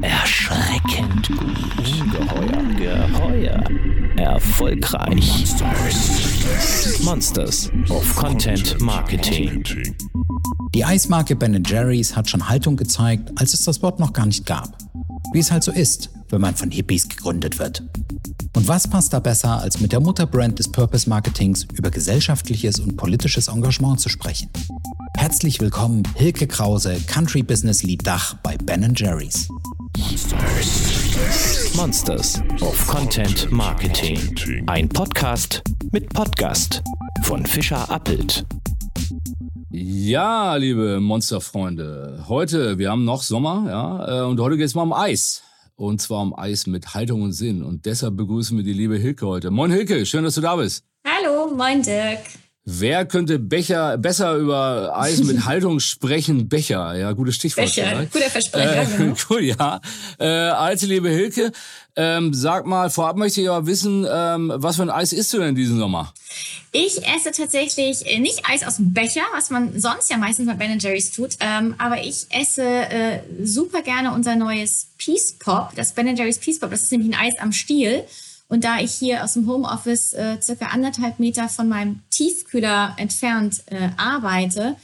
Erschreckend gut. Ungeheuer. Geheuer. Erfolgreich. Monsters of Content Marketing. Die Eismarke Ben Jerry's hat schon Haltung gezeigt, als es das Wort noch gar nicht gab. Wie es halt so ist, wenn man von Hippies gegründet wird. Und was passt da besser, als mit der Mutterbrand des Purpose Marketings über gesellschaftliches und politisches Engagement zu sprechen? Herzlich willkommen, Hilke Krause, Country Business Lead Dach bei Ben Jerry's. Monsters of Content Marketing. Ein Podcast mit Podcast von Fischer Appelt. Ja, liebe Monsterfreunde, heute, wir haben noch Sommer, ja, äh, und heute geht es mal um Eis. Und zwar um Eis mit Haltung und Sinn. Und deshalb begrüßen wir die liebe Hilke heute. Moin Hilke, schön, dass du da bist. Hallo, moin Dirk. Wer könnte Becher besser über Eis mit Haltung sprechen? Becher, ja, gutes Stichwort. Becher, vielleicht. guter Versprecher. Äh, genau. cool, ja. Äh, alte liebe Hilke, ähm, sag mal, vorab möchte ich aber wissen, ähm, was für ein Eis isst du denn diesen Sommer? Ich esse tatsächlich äh, nicht Eis aus dem Becher, was man sonst ja meistens bei Ben Jerry's tut, ähm, aber ich esse äh, super gerne unser neues Peace Pop, das Ben Jerry's Peace Pop. Das ist nämlich ein Eis am Stiel. Und da ich hier aus dem Homeoffice äh, circa anderthalb Meter von meinem Tiefkühler entfernt äh, arbeite,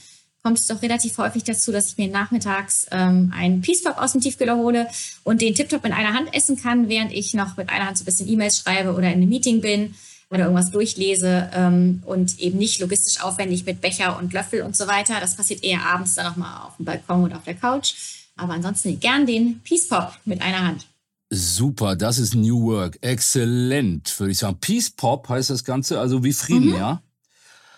kommt es doch relativ häufig dazu, dass ich mir nachmittags ähm, einen Peace Pop aus dem Tiefkühler hole und den Tiptop in einer Hand essen kann, während ich noch mit einer Hand so ein bisschen E-Mails schreibe oder in einem Meeting bin oder irgendwas durchlese ähm, und eben nicht logistisch aufwendig mit Becher und Löffel und so weiter. Das passiert eher abends dann nochmal auf dem Balkon oder auf der Couch. Aber ansonsten gern den Peace Pop mit einer Hand. Super, das ist New Work. Exzellent, würde ich sagen. Peace Pop heißt das Ganze, also wie Frieden, ja?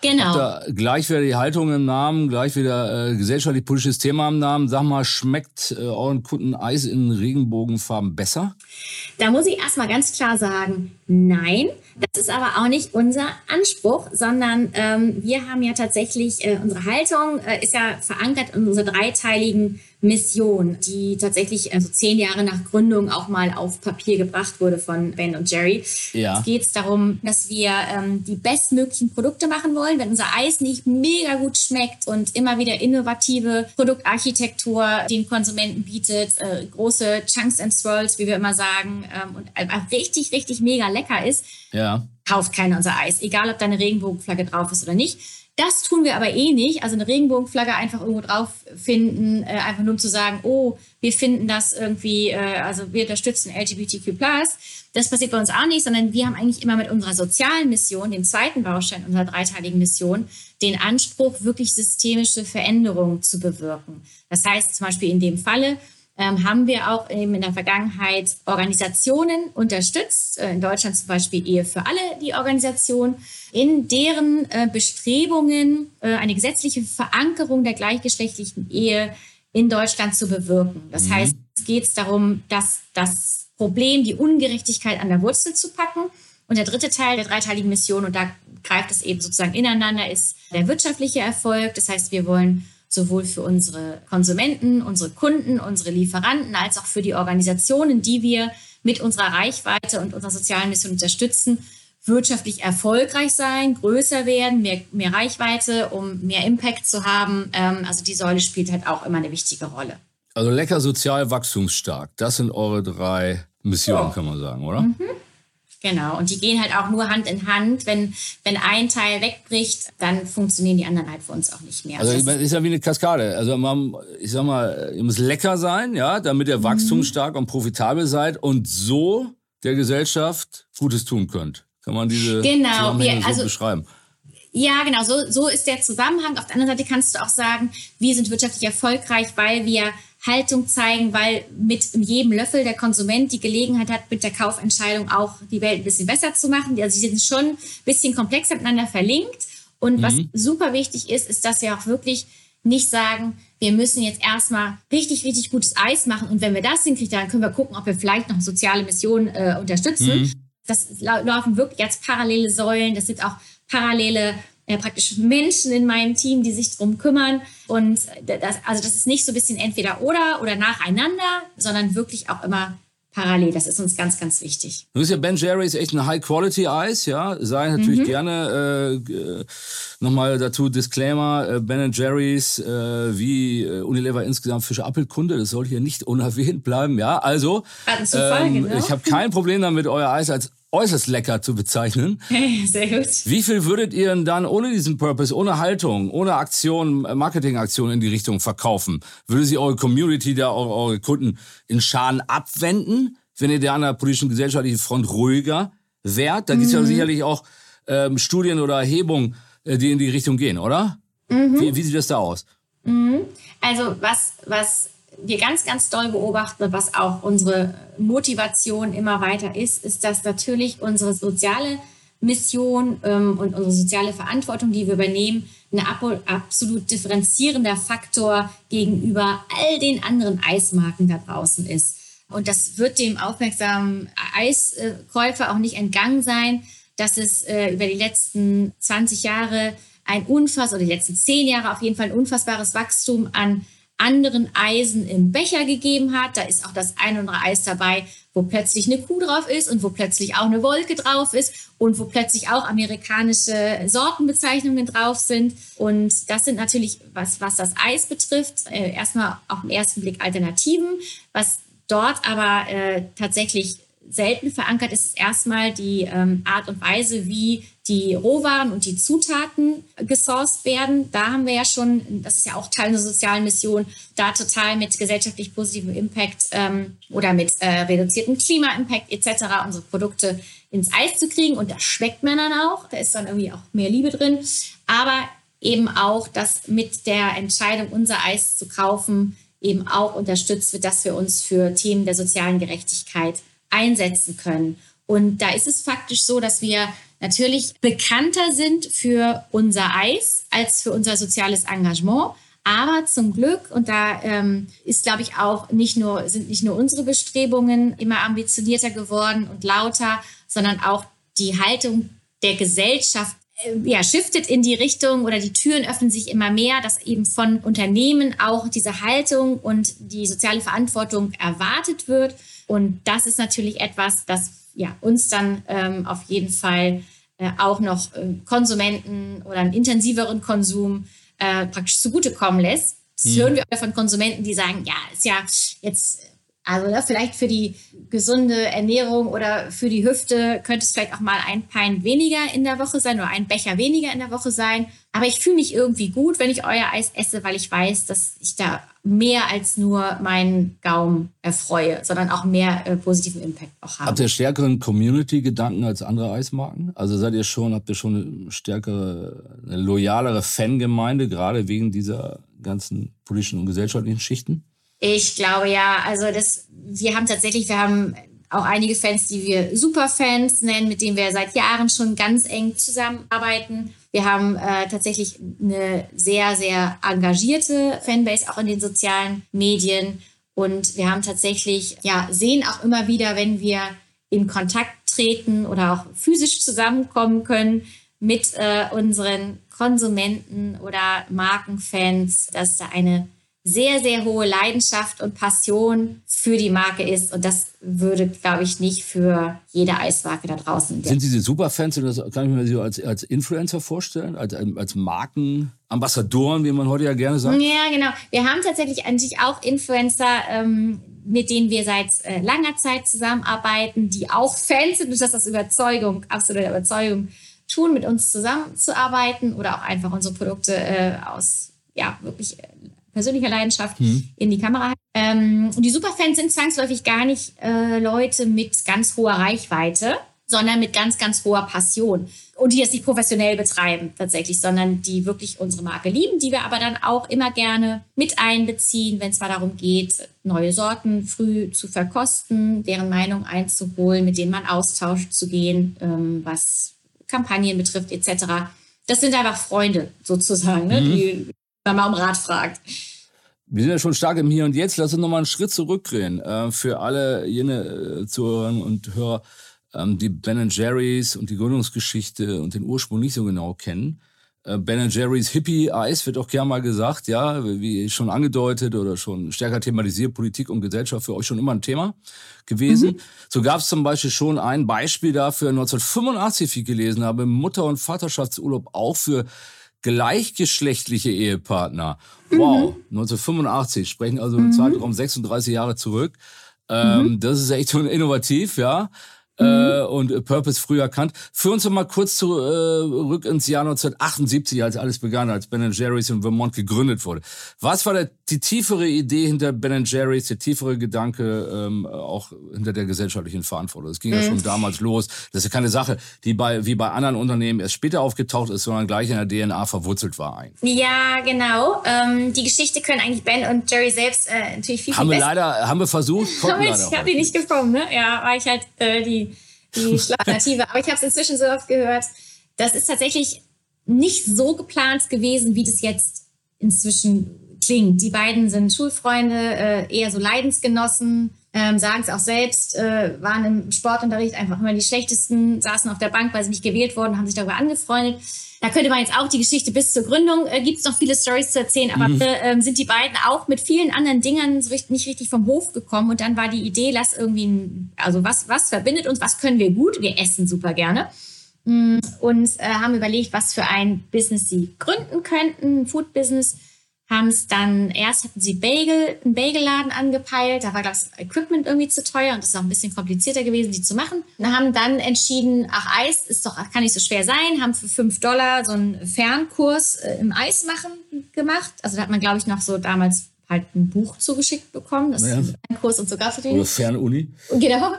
Genau. Da gleichwertige Haltung im Namen, gleich wieder äh, gesellschaftlich-politisches Thema im Namen. Sag mal, schmeckt äh, euren Kunden Eis in Regenbogenfarben besser? Da muss ich erstmal ganz klar sagen, nein. Das ist aber auch nicht unser Anspruch, sondern ähm, wir haben ja tatsächlich, äh, unsere Haltung äh, ist ja verankert in unserer dreiteiligen Mission, die tatsächlich also zehn Jahre nach Gründung auch mal auf Papier gebracht wurde von Ben und Jerry. Ja. Es geht darum, dass wir ähm, die bestmöglichen Produkte machen wollen. Wenn unser Eis nicht mega gut schmeckt und immer wieder innovative Produktarchitektur den Konsumenten bietet, äh, große Chunks and Swirls, wie wir immer sagen, ähm, und einfach richtig, richtig mega lecker ist, Ja. kauft keiner unser Eis, egal ob da eine Regenbogenflagge drauf ist oder nicht. Das tun wir aber eh nicht. Also eine Regenbogenflagge einfach irgendwo drauf finden, äh, einfach nur um zu sagen, oh, wir finden das irgendwie, äh, also wir unterstützen LGBTQ+. Das passiert bei uns auch nicht, sondern wir haben eigentlich immer mit unserer sozialen Mission, dem zweiten Baustein unserer dreiteiligen Mission, den Anspruch, wirklich systemische Veränderungen zu bewirken. Das heißt zum Beispiel in dem Falle, ähm, haben wir auch eben in der Vergangenheit Organisationen unterstützt, äh, in Deutschland zum Beispiel Ehe für alle, die Organisation, in deren äh, Bestrebungen äh, eine gesetzliche Verankerung der gleichgeschlechtlichen Ehe in Deutschland zu bewirken. Das heißt, es geht darum, dass das Problem, die Ungerechtigkeit an der Wurzel zu packen. Und der dritte Teil der dreiteiligen Mission, und da greift es eben sozusagen ineinander, ist der wirtschaftliche Erfolg. Das heißt, wir wollen sowohl für unsere Konsumenten, unsere Kunden, unsere Lieferanten als auch für die Organisationen, die wir mit unserer Reichweite und unserer sozialen Mission unterstützen, wirtschaftlich erfolgreich sein, größer werden, mehr, mehr Reichweite, um mehr Impact zu haben. Ähm, also die Säule spielt halt auch immer eine wichtige Rolle. Also lecker sozial wachstumsstark. Das sind eure drei Missionen, Ja. kann man sagen, oder? Genau. Und die gehen halt auch nur Hand in Hand. Wenn, wenn ein Teil wegbricht, dann funktionieren die anderen halt für uns auch nicht mehr. Also Das ist ja wie eine Kaskade. Also man, ich sag mal, ihr müsst lecker sein, ja, damit Mhm. ihr wachstumsstark und profitabel seid und so der Gesellschaft Gutes tun könnt. Kann man diese Genau, wir- so also- beschreiben? Ja, genau, so, so ist der Zusammenhang. Auf der anderen Seite kannst du auch sagen, wir sind wirtschaftlich erfolgreich, weil wir Haltung zeigen, weil mit jedem Löffel der Konsument die Gelegenheit hat, mit der Kaufentscheidung auch die Welt ein bisschen besser zu machen. Also sie sind schon ein bisschen komplexer miteinander verlinkt. Und was super wichtig ist, ist, dass wir auch wirklich nicht sagen, wir müssen jetzt erstmal richtig, richtig gutes Eis machen und wenn wir das hinkriegen, dann können wir gucken, ob wir vielleicht noch soziale Missionen äh, unterstützen. Das lau- laufen wirklich als parallele Säulen. Das sind auch parallele äh, praktisch Menschen in meinem Team, die sich drum kümmern. Und das, also das ist nicht so ein bisschen entweder oder oder nacheinander, sondern wirklich auch immer parallel. Das ist uns ganz, ganz wichtig. Du ist ja Ben Jerry's echt ein High-Quality-Eis, ja. Sei natürlich mhm. gerne äh, nochmal dazu Disclaimer, äh, Ben Jerry's äh, wie äh, Unilever insgesamt Fischer Appelkunde, das soll hier nicht unerwähnt bleiben, ja. Also, ähm, genau. ich habe kein Problem damit, euer Eis als äußerst lecker zu bezeichnen. Sehr gut. Wie viel würdet ihr denn dann ohne diesen Purpose, ohne Haltung, ohne Aktion, Marketingaktion in die Richtung verkaufen? Würde sie eure Community, da eure, eure Kunden in Schaden abwenden, wenn ihr der an der politischen gesellschaftlichen Front ruhiger wärt? Da mhm. gibt es ja sicherlich auch ähm, Studien oder Erhebungen, äh, die in die Richtung gehen, oder? Mhm. Wie, wie sieht das da aus? Mhm. Also was, was wir ganz, ganz doll beobachten, was auch unsere Motivation immer weiter ist, ist, dass natürlich unsere soziale Mission ähm, und unsere soziale Verantwortung, die wir übernehmen, ein absolut differenzierender Faktor gegenüber all den anderen Eismarken da draußen ist. Und das wird dem aufmerksamen Eiskäufer auch nicht entgangen sein, dass es äh, über die letzten 20 Jahre ein unfass oder die letzten 10 Jahre auf jeden Fall ein unfassbares Wachstum an anderen Eisen im Becher gegeben hat. Da ist auch das ein oder andere Eis dabei, wo plötzlich eine Kuh drauf ist und wo plötzlich auch eine Wolke drauf ist und wo plötzlich auch amerikanische Sortenbezeichnungen drauf sind. Und das sind natürlich, was, was das Eis betrifft, äh, erstmal auf den ersten Blick Alternativen. Was dort aber äh, tatsächlich selten verankert ist, ist erstmal die ähm, Art und Weise, wie die Rohwaren und die Zutaten gesourced werden. Da haben wir ja schon, das ist ja auch Teil unserer sozialen Mission, da total mit gesellschaftlich positivem Impact ähm, oder mit äh, reduziertem Klima-Impact etc. unsere Produkte ins Eis zu kriegen. Und das schmeckt man dann auch. Da ist dann irgendwie auch mehr Liebe drin. Aber eben auch, dass mit der Entscheidung, unser Eis zu kaufen, eben auch unterstützt wird, dass wir uns für Themen der sozialen Gerechtigkeit einsetzen können. Und da ist es faktisch so, dass wir natürlich bekannter sind für unser Eis als für unser soziales Engagement. Aber zum Glück, und da ähm, ist, glaube ich, auch nicht nur, sind nicht nur unsere Bestrebungen immer ambitionierter geworden und lauter, sondern auch die Haltung der Gesellschaft äh, ja, shiftet in die Richtung oder die Türen öffnen sich immer mehr, dass eben von Unternehmen auch diese Haltung und die soziale Verantwortung erwartet wird. Und das ist natürlich etwas, das ja, uns dann ähm, auf jeden Fall äh, auch noch äh, Konsumenten oder einen intensiveren Konsum äh, praktisch zugutekommen lässt. Das mhm. hören wir von Konsumenten, die sagen, ja, ist ja jetzt also ne, vielleicht für die gesunde Ernährung oder für die Hüfte könnte es vielleicht auch mal ein Pein weniger in der Woche sein oder ein Becher weniger in der Woche sein. Aber ich fühle mich irgendwie gut, wenn ich euer Eis esse, weil ich weiß, dass ich da mehr als nur meinen Gaumen erfreue, sondern auch mehr äh, positiven Impact auch habe. Habt ihr stärkeren Community-Gedanken als andere Eismarken? Also seid ihr schon, habt ihr schon eine stärkere, eine loyalere Fangemeinde, gerade wegen dieser ganzen politischen und gesellschaftlichen Schichten? Ich glaube ja, also das, wir haben tatsächlich, wir haben auch einige Fans, die wir Superfans nennen, mit denen wir seit Jahren schon ganz eng zusammenarbeiten. Wir haben äh, tatsächlich eine sehr, sehr engagierte Fanbase auch in den sozialen Medien. Und wir haben tatsächlich, ja, sehen auch immer wieder, wenn wir in Kontakt treten oder auch physisch zusammenkommen können mit äh, unseren Konsumenten oder Markenfans, dass da eine sehr, sehr hohe Leidenschaft und Passion für die Marke ist. Und das würde, glaube ich, nicht für jede Eismarke da draußen. Sind diese Superfans, das kann ich mir so als, als Influencer vorstellen, als, als Markenambassadoren, wie man heute ja gerne sagt? Ja, genau. Wir haben tatsächlich sich auch Influencer, ähm, mit denen wir seit äh, langer Zeit zusammenarbeiten, die auch Fans sind und das aus Überzeugung, absoluter Überzeugung tun, mit uns zusammenzuarbeiten oder auch einfach unsere Produkte äh, aus ja, wirklich äh, persönlicher Leidenschaft mhm. in die Kamera. Ähm, und die Superfans sind zwangsläufig gar nicht äh, Leute mit ganz hoher Reichweite, sondern mit ganz, ganz hoher Passion. Und die das nicht professionell betreiben tatsächlich, sondern die wirklich unsere Marke lieben, die wir aber dann auch immer gerne mit einbeziehen, wenn es mal darum geht, neue Sorten früh zu verkosten, deren Meinung einzuholen, mit denen man Austausch zu gehen, ähm, was Kampagnen betrifft etc. Das sind einfach Freunde sozusagen, ne, mhm. die wenn man um Rat fragt. Wir sind ja schon stark im Hier und Jetzt. Lass uns nochmal einen Schritt zurückdrehen. Äh, für alle jene äh, Zuhörer und Hörer, ähm, die Ben Jerry's und die Gründungsgeschichte und den Ursprung nicht so genau kennen. Äh, ben Jerry's Hippie-Eis wird auch gern mal gesagt, ja, wie schon angedeutet oder schon stärker thematisiert, Politik und Gesellschaft für euch schon immer ein Thema gewesen. Mhm. So gab es zum Beispiel schon ein Beispiel dafür, 1985, wie ich gelesen habe, Mutter- und Vaterschaftsurlaub auch für gleichgeschlechtliche Ehepartner. Wow, mhm. 1985, sprechen also im mhm. Zeitraum 36 Jahre zurück. Ähm, mhm. Das ist echt innovativ, ja äh, und Purpose früh erkannt. Führ uns mal kurz zurück äh, ins Jahr 1978, als alles begann, als Ben Jerry's in Vermont gegründet wurde. Was war der, die tiefere Idee hinter Ben Jerry's, der tiefere Gedanke ähm, auch hinter der gesellschaftlichen Verantwortung? Es ging mhm. ja schon damals los. Das ist ja keine Sache, die bei wie bei anderen Unternehmen erst später aufgetaucht ist, sondern gleich in der DNA verwurzelt war. Eigentlich. Ja, genau. Ähm, die Geschichte können eigentlich Ben und Jerry selbst äh, natürlich viel, haben viel wir leider, haben wir versucht, konnten ich habe die nicht gekommen, ne? Ja, weil ich halt äh, die die Schlagernative. Aber ich habe es inzwischen so oft gehört. Das ist tatsächlich nicht so geplant gewesen, wie das jetzt inzwischen klingt. Die beiden sind Schulfreunde, äh, eher so Leidensgenossen, ähm, sagen es auch selbst, äh, waren im Sportunterricht einfach immer die schlechtesten, saßen auf der Bank, weil sie nicht gewählt wurden, haben sich darüber angefreundet. Da könnte man jetzt auch die Geschichte bis zur Gründung, äh, gibt es noch viele Stories zu erzählen, aber mhm. äh, sind die beiden auch mit vielen anderen Dingern so richtig, nicht richtig vom Hof gekommen. Und dann war die Idee, lass irgendwie, ein, also was, was verbindet uns, was können wir gut? Wir essen super gerne. Mm, und äh, haben überlegt, was für ein Business sie gründen könnten, ein Food-Business haben es dann, erst hatten sie Bagel, einen Bagelladen angepeilt, da war das Equipment irgendwie zu teuer und es ist auch ein bisschen komplizierter gewesen, die zu machen. Und haben dann entschieden, ach, Eis ist doch, kann nicht so schwer sein, haben für fünf Dollar so einen Fernkurs äh, im Eismachen gemacht. Also da hat man, glaube ich, noch so damals halt ein Buch zugeschickt bekommen. Das ja. ist ein Kurs und so gab es Oder Fernuni. Genau.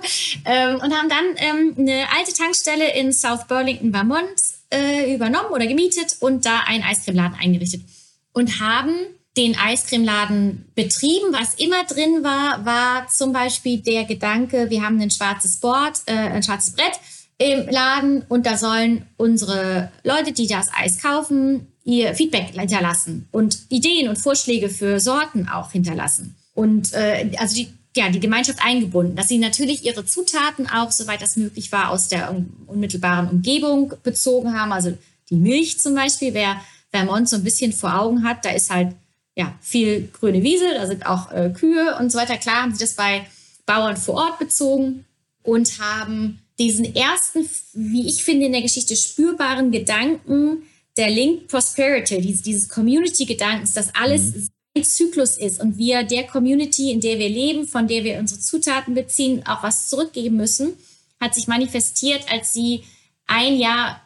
Ähm, und haben dann ähm, eine alte Tankstelle in South Burlington, Vermont äh, übernommen oder gemietet und da einen Eiscremeladen eingerichtet und haben den Eiscremeladen betrieben. Was immer drin war, war zum Beispiel der Gedanke, wir haben ein schwarzes Board, äh, ein schwarzes Brett im Laden und da sollen unsere Leute, die das Eis kaufen, ihr Feedback hinterlassen und Ideen und Vorschläge für Sorten auch hinterlassen. Und äh, also die, ja, die Gemeinschaft eingebunden, dass sie natürlich ihre Zutaten auch, soweit das möglich war, aus der unmittelbaren Umgebung bezogen haben. Also die Milch zum Beispiel, wer Vermont so ein bisschen vor Augen hat, da ist halt ja viel grüne Wiese, da sind auch äh, Kühe und so weiter. Klar haben sie das bei Bauern vor Ort bezogen und haben diesen ersten, wie ich finde, in der Geschichte spürbaren Gedanken der Linked Prosperity, dieses, dieses Community-Gedankens, dass alles mhm. ein Zyklus ist und wir der Community, in der wir leben, von der wir unsere Zutaten beziehen, auch was zurückgeben müssen, hat sich manifestiert, als sie ein Jahr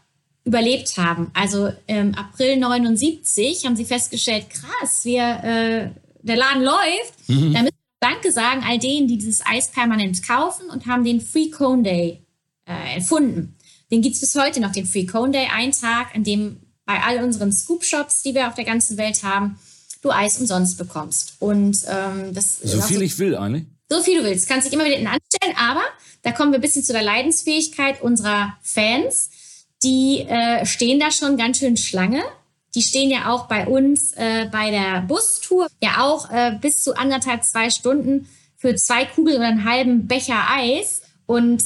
überlebt haben. Also im April 79 haben sie festgestellt, krass, wir, äh, der Laden läuft. Mhm. Da müssen wir Danke sagen all denen, die dieses Eis permanent kaufen und haben den Free Cone Day äh, erfunden. Den gibt es bis heute noch, den Free Cone Day, ein Tag, an dem bei all unseren Scoop-Shops, die wir auf der ganzen Welt haben, du Eis umsonst bekommst. Und ähm, das so viel so, ich will, eigentlich. So viel du willst. Kannst dich immer wieder anstellen, aber da kommen wir ein bisschen zu der Leidensfähigkeit unserer Fans die äh, stehen da schon ganz schön Schlange. Die stehen ja auch bei uns äh, bei der Bustour ja auch äh, bis zu anderthalb, zwei Stunden für zwei Kugeln oder einen halben Becher Eis. Und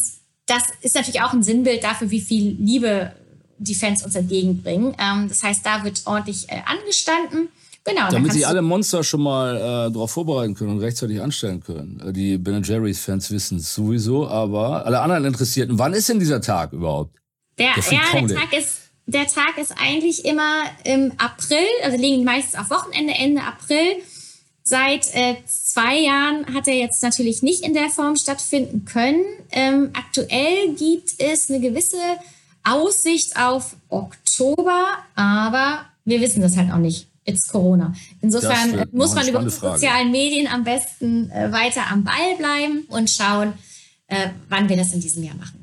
das ist natürlich auch ein Sinnbild dafür, wie viel Liebe die Fans uns entgegenbringen. Ähm, das heißt, da wird ordentlich äh, angestanden. Genau, Damit sie alle Monster schon mal äh, darauf vorbereiten können und rechtzeitig anstellen können. Äh, die Ben Jerry's-Fans wissen es sowieso, aber alle anderen Interessierten, wann ist denn dieser Tag überhaupt? Der, ja, der Tag ist, der Tag ist eigentlich immer im April, also liegen meistens auf Wochenende, Ende April. Seit äh, zwei Jahren hat er jetzt natürlich nicht in der Form stattfinden können. Ähm, aktuell gibt es eine gewisse Aussicht auf Oktober, aber wir wissen das halt auch nicht. It's Corona. Insofern muss man über die sozialen Medien am besten äh, weiter am Ball bleiben und schauen, äh, wann wir das in diesem Jahr machen.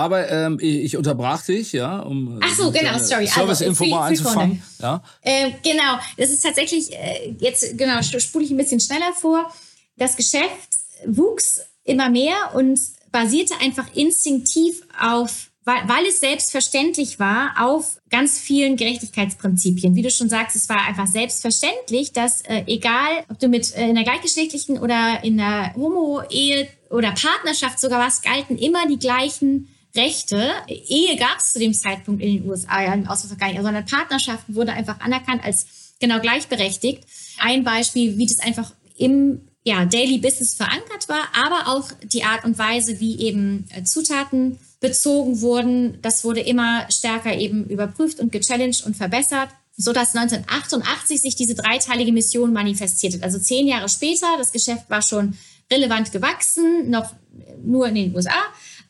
Aber ähm, ich unterbrach dich, ja, um Ach so, genau, sorry. Service-Info also, mal einzufangen. Ja. Äh, genau, das ist tatsächlich, äh, jetzt genau, spule ich ein bisschen schneller vor. Das Geschäft wuchs immer mehr und basierte einfach instinktiv auf, weil, weil es selbstverständlich war, auf ganz vielen Gerechtigkeitsprinzipien. Wie du schon sagst, es war einfach selbstverständlich, dass äh, egal, ob du mit äh, in einer gleichgeschlechtlichen oder in einer Homo-Ehe oder Partnerschaft sogar was, galten immer die gleichen Rechte. Ehe gab es zu dem Zeitpunkt in den USA ja im Ausland gar nicht, sondern Partnerschaften wurde einfach anerkannt als genau gleichberechtigt. Ein Beispiel, wie das einfach im ja, Daily Business verankert war, aber auch die Art und Weise, wie eben äh, Zutaten bezogen wurden. Das wurde immer stärker eben überprüft und gechallenged und verbessert so dass 1988 sich diese dreiteilige Mission manifestiert hat. Also zehn Jahre später, das Geschäft war schon relevant gewachsen, noch nur in den USA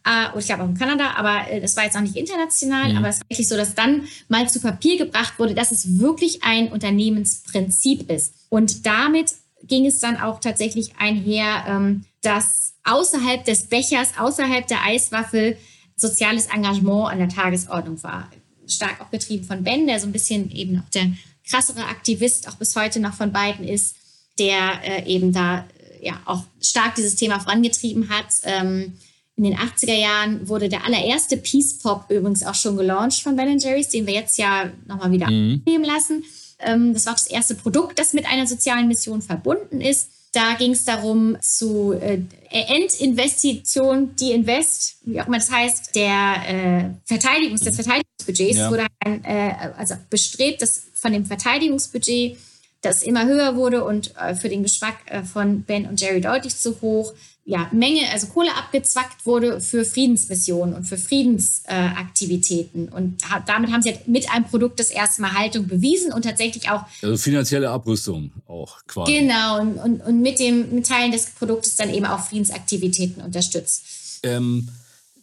äh, und ich glaube auch in Kanada, aber äh, das war jetzt auch nicht international, mhm. aber es war wirklich so, dass dann mal zu Papier gebracht wurde, dass es wirklich ein Unternehmensprinzip ist. Und damit ging es dann auch tatsächlich einher, ähm, dass außerhalb des Bechers, außerhalb der Eiswaffel soziales Engagement an der Tagesordnung war stark auch getrieben von Ben, der so ein bisschen eben auch der krassere Aktivist auch bis heute noch von beiden ist, der äh, eben da äh, ja auch stark dieses Thema vorangetrieben hat. Ähm, in den 80er Jahren wurde der allererste Peace Pop übrigens auch schon gelauncht von Ben Jerry's, den wir jetzt ja nochmal wieder mhm. nehmen lassen. Ähm, das war auch das erste Produkt, das mit einer sozialen Mission verbunden ist. Da ging es darum, zu äh, Endinvestition, die Invest, wie auch immer das heißt, der äh, Verteidigungs, des Verteidigungsbudgets ja. wurde ein, äh, also bestrebt, dass von dem Verteidigungsbudget, das immer höher wurde und äh, für den Geschmack äh, von Ben und Jerry deutlich zu hoch, ja, Menge, also Kohle abgezwackt wurde für Friedensmissionen und für Friedensaktivitäten. Äh, und ha damit haben sie halt mit einem Produkt das erste Mal Haltung bewiesen und tatsächlich auch. Also finanzielle Abrüstung auch quasi. Genau, und, und, und mit dem mit Teilen des Produktes dann eben auch Friedensaktivitäten unterstützt. Ähm,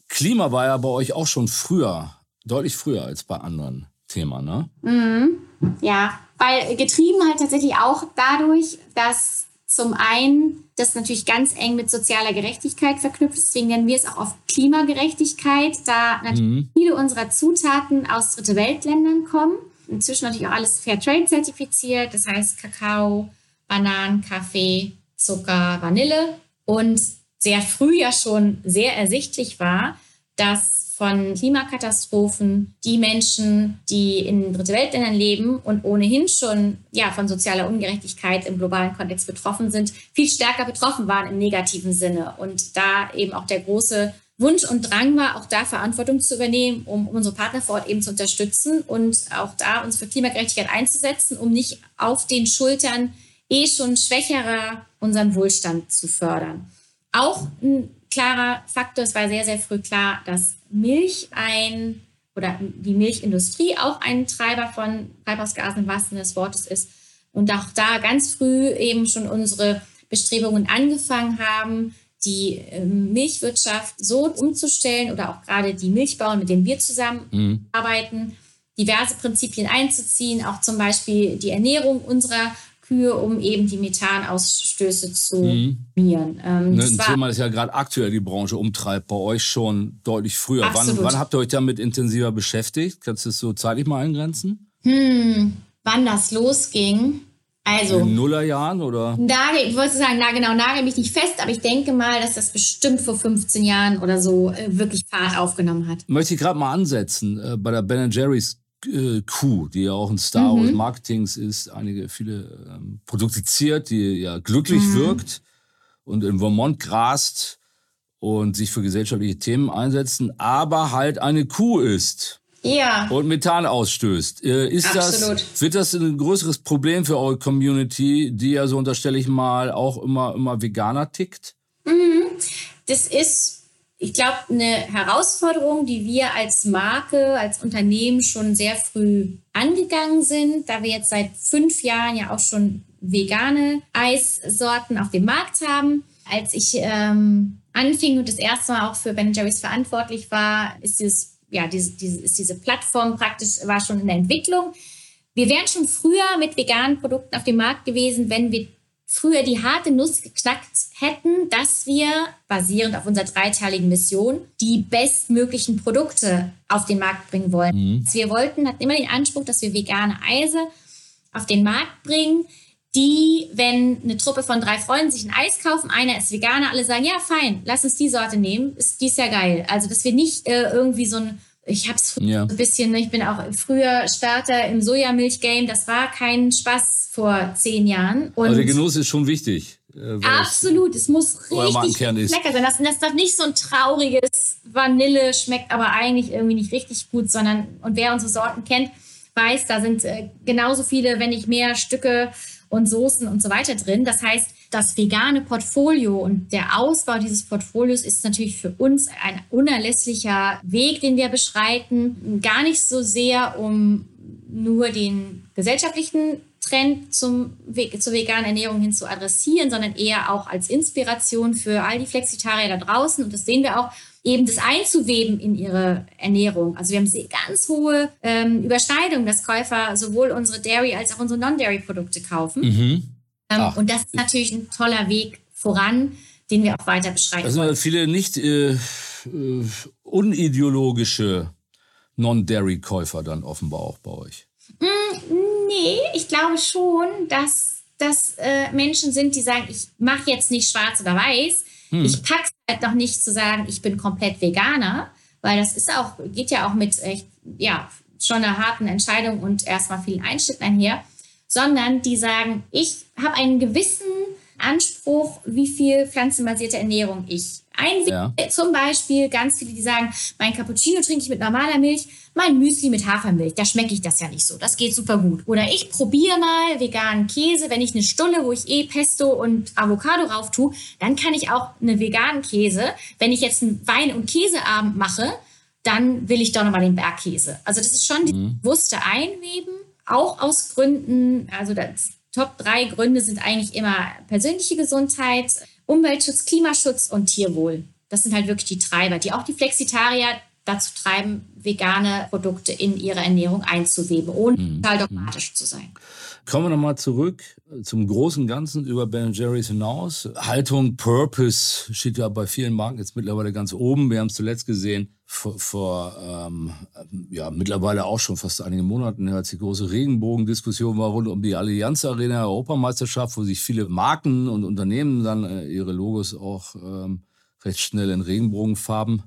Klima war ja bei euch auch schon früher, deutlich früher als bei anderen Themen, ne? Mhm. Ja, weil getrieben halt tatsächlich auch dadurch, dass zum einen das natürlich ganz eng mit sozialer Gerechtigkeit verknüpft. Deswegen nennen wir es auch oft Klimagerechtigkeit, da natürlich mhm. viele unserer Zutaten aus Dritte Weltländern kommen. Inzwischen natürlich auch alles Fairtrade zertifiziert, das heißt Kakao, Bananen, Kaffee, Zucker, Vanille. Und sehr früh ja schon sehr ersichtlich war, dass von Klimakatastrophen, die Menschen, die in Dritte Weltländern leben und ohnehin schon ja, von sozialer Ungerechtigkeit im globalen Kontext betroffen sind, viel stärker betroffen waren im negativen Sinne. Und da eben auch der große Wunsch und Drang war, auch da Verantwortung zu übernehmen, um, um unsere Partner vor Ort eben zu unterstützen und auch da uns für Klimagerechtigkeit einzusetzen, um nicht auf den Schultern eh schon schwächerer unseren Wohlstand zu fördern. Auch ein klarer Faktor, es war sehr, sehr früh klar, dass Milch ein oder die Milchindustrie auch ein Treiber von Treibhausgasen im wahrsten Sinne des Wortes ist. Und auch da ganz früh eben schon unsere Bestrebungen angefangen haben, die ähm, Milchwirtschaft so umzustellen oder auch gerade die Milchbauern, mit denen wir zusammenarbeiten, mhm. diverse Prinzipien einzuziehen, auch zum Beispiel die Ernährung unserer Kühe, um eben die Methanausstöße zu mhm. minimieren. Ähm, ne, ein Thema, das ja gerade aktuell die Branche umtreibt, bei euch schon deutlich früher. Wann, wann, habt ihr euch damit intensiver beschäftigt? Kannst du es so zeitlich mal eingrenzen? Hm, wann das losging? Also. In Nullerjahren oder? Nagel, ich wollte sagen, na genau, nagel mich nicht fest, aber ich denke mal, dass das bestimmt vor 15 Jahren oder so äh, wirklich Fahrt aufgenommen hat. Möchte ich gerade mal ansetzen. Äh, bei der Ben Jerry's äh, Q, die ja auch ein Star mhm. Marketings ist, einige viele ähm, produziert, die ja glücklich mhm. wirkt und in Vermont grast und sich für gesellschaftliche Themen einsetzen, aber halt eine Kuh ist. Ja. Und Methan ausstößt. Äh, ist Absolut. das, wird das ein größeres Problem für eure Community, die ja so unterstelle ich mal auch immer, immer Veganer tickt? Mhm. Das ist ich glaube, eine Herausforderung, die wir als Marke, als Unternehmen schon sehr früh angegangen sind, da wir jetzt seit fünf Jahren ja auch schon vegane Eissorten auf dem Markt haben. Als ich ähm, anfing und das erste Mal auch für Ben Jerry's verantwortlich war, ist, dieses, ja, diese, diese, ist diese Plattform praktisch, war schon in der Entwicklung. Wir wären schon früher mit veganen Produkten auf dem Markt gewesen, wenn wir früher die harte Nuss geknackt hätten, dass wir, basierend auf unserer dreiteiligen Mission, die bestmöglichen Produkte auf den Markt bringen wollen. Mhm. Wir wollten, hatten immer den Anspruch, dass wir vegane Eise auf den Markt bringen, die, wenn eine Truppe von drei Freunden sich ein Eis kaufen, einer ist Veganer, alle sagen, ja, fein, lass uns die Sorte nehmen, ist, die ist ja geil. Also, dass wir nicht äh, irgendwie so ein ich habe es ja. ein bisschen, ich bin auch früher Starter im Sojamilch-Game. Das war kein Spaß vor zehn Jahren. Und also der Genuss ist schon wichtig. Äh, Absolut, es muss richtig lecker sein. Das, das darf nicht so ein trauriges Vanille schmeckt, aber eigentlich irgendwie nicht richtig gut, sondern und wer unsere Sorten kennt, weiß, da sind äh, genauso viele, wenn nicht mehr Stücke und Soßen und so weiter drin. Das heißt, das vegane Portfolio und der Ausbau dieses Portfolios ist natürlich für uns ein unerlässlicher Weg, den wir beschreiten. Gar nicht so sehr, um nur den gesellschaftlichen Trend zum Weg, zur veganen Ernährung hin zu adressieren, sondern eher auch als Inspiration für all die Flexitarier da draußen. Und das sehen wir auch, eben das einzuweben in ihre Ernährung. Also wir haben ganz hohe ähm, Überschneidungen, dass Käufer sowohl unsere Dairy als auch unsere Non-Dairy-Produkte kaufen. Mhm. Ähm, und das ist natürlich ein toller Weg voran, den wir auch weiter beschreiten. Das sind viele nicht äh, äh, unideologische Non-Dairy-Käufer dann offenbar auch bei euch. Mm, nee, ich glaube schon, dass das äh, Menschen sind, die sagen, ich mache jetzt nicht schwarz oder weiß. Hm. Ich packe halt noch nicht zu sagen, ich bin komplett Veganer, weil das ist auch, geht ja auch mit echt, ja, schon einer harten Entscheidung und erstmal vielen Einschnitten einher, sondern die sagen, ich habe einen gewissen Anspruch, wie viel pflanzenbasierte Ernährung ich einwege. Ja. Zum Beispiel ganz viele, die sagen, mein Cappuccino trinke ich mit normaler Milch, mein Müsli mit Hafermilch. Da schmecke ich das ja nicht so. Das geht super gut. Oder ich probiere mal veganen Käse. Wenn ich eine Stulle, wo ich eh Pesto und Avocado rauf tue, dann kann ich auch eine veganen Käse. Wenn ich jetzt einen Wein- und Käseabend mache, dann will ich doch nochmal den Bergkäse. Also das ist schon mhm. die bewusste Einweben, auch aus Gründen, also das Top drei Gründe sind eigentlich immer persönliche Gesundheit, Umweltschutz, Klimaschutz und Tierwohl. Das sind halt wirklich die Treiber, die auch die Flexitarier dazu treiben, vegane Produkte in ihre Ernährung einzuweben, ohne mhm. total dogmatisch zu sein. Kommen wir nochmal zurück zum großen Ganzen über Ben Jerry's hinaus. Haltung, Purpose steht ja bei vielen Marken jetzt mittlerweile ganz oben. Wir haben es zuletzt gesehen vor, vor ähm, ja mittlerweile auch schon fast einige Monaten, als die große Regenbogendiskussion war rund um die Allianz Arena Europameisterschaft, wo sich viele Marken und Unternehmen dann äh, ihre Logos auch ähm, recht schnell in Regenbogenfarben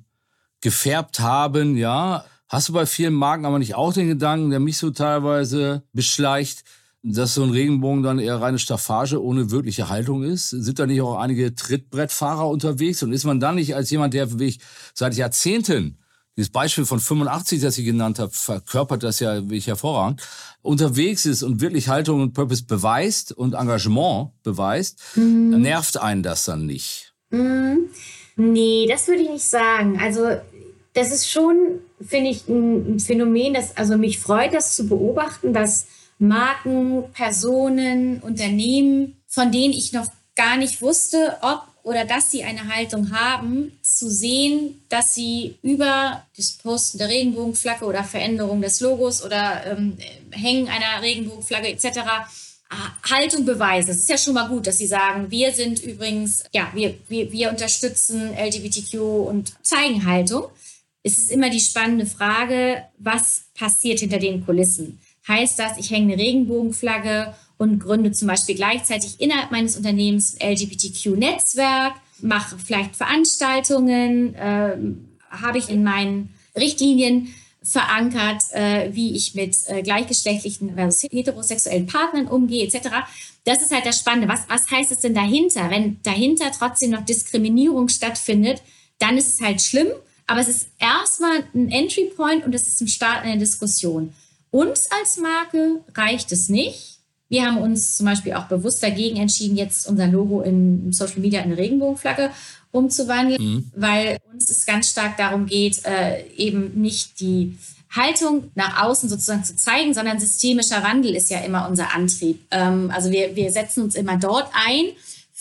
gefärbt haben. Ja, hast du bei vielen Marken aber nicht auch den Gedanken, der mich so teilweise beschleicht? Dass so ein Regenbogen dann eher reine Staffage ohne wirkliche Haltung ist? Sind da nicht auch einige Trittbrettfahrer unterwegs? Und ist man dann nicht als jemand, der wie ich seit Jahrzehnten, dieses Beispiel von 85, das ich genannt habe, verkörpert das ja wirklich hervorragend, unterwegs ist und wirklich Haltung und Purpose beweist und Engagement beweist, mhm. nervt einen das dann nicht? Mhm. Nee, das würde ich nicht sagen. Also das ist schon, finde ich, ein Phänomen, das also mich freut, das zu beobachten, dass Marken, Personen, Unternehmen, von denen ich noch gar nicht wusste, ob oder dass sie eine Haltung haben, zu sehen, dass sie über das Posten der Regenbogenflagge oder Veränderung des Logos oder ähm, Hängen einer Regenbogenflagge etc. Haltung beweisen. Das ist ja schon mal gut, dass sie sagen, wir sind übrigens, ja, wir, wir, wir unterstützen LGBTQ und zeigen Haltung. Es ist immer die spannende Frage, was passiert hinter den Kulissen? Heißt das, ich hänge eine Regenbogenflagge und gründe zum Beispiel gleichzeitig innerhalb meines Unternehmens LGBTQ-Netzwerk, mache vielleicht Veranstaltungen, äh, habe ich in meinen Richtlinien verankert, äh, wie ich mit äh, gleichgeschlechtlichen versus heterosexuellen Partnern umgehe, etc. Das ist halt das Spannende. Was, was heißt es denn dahinter? Wenn dahinter trotzdem noch Diskriminierung stattfindet, dann ist es halt schlimm, aber es ist erstmal ein Entry Point und es ist ein Start einer Diskussion. Uns als Marke reicht es nicht. Wir haben uns zum Beispiel auch bewusst dagegen entschieden, jetzt unser Logo in Social Media in eine Regenbogenflagge umzuwandeln, mhm. weil uns es ganz stark darum geht, äh, eben nicht die Haltung nach außen sozusagen zu zeigen, sondern systemischer Wandel ist ja immer unser Antrieb. Ähm, also wir, wir setzen uns immer dort ein,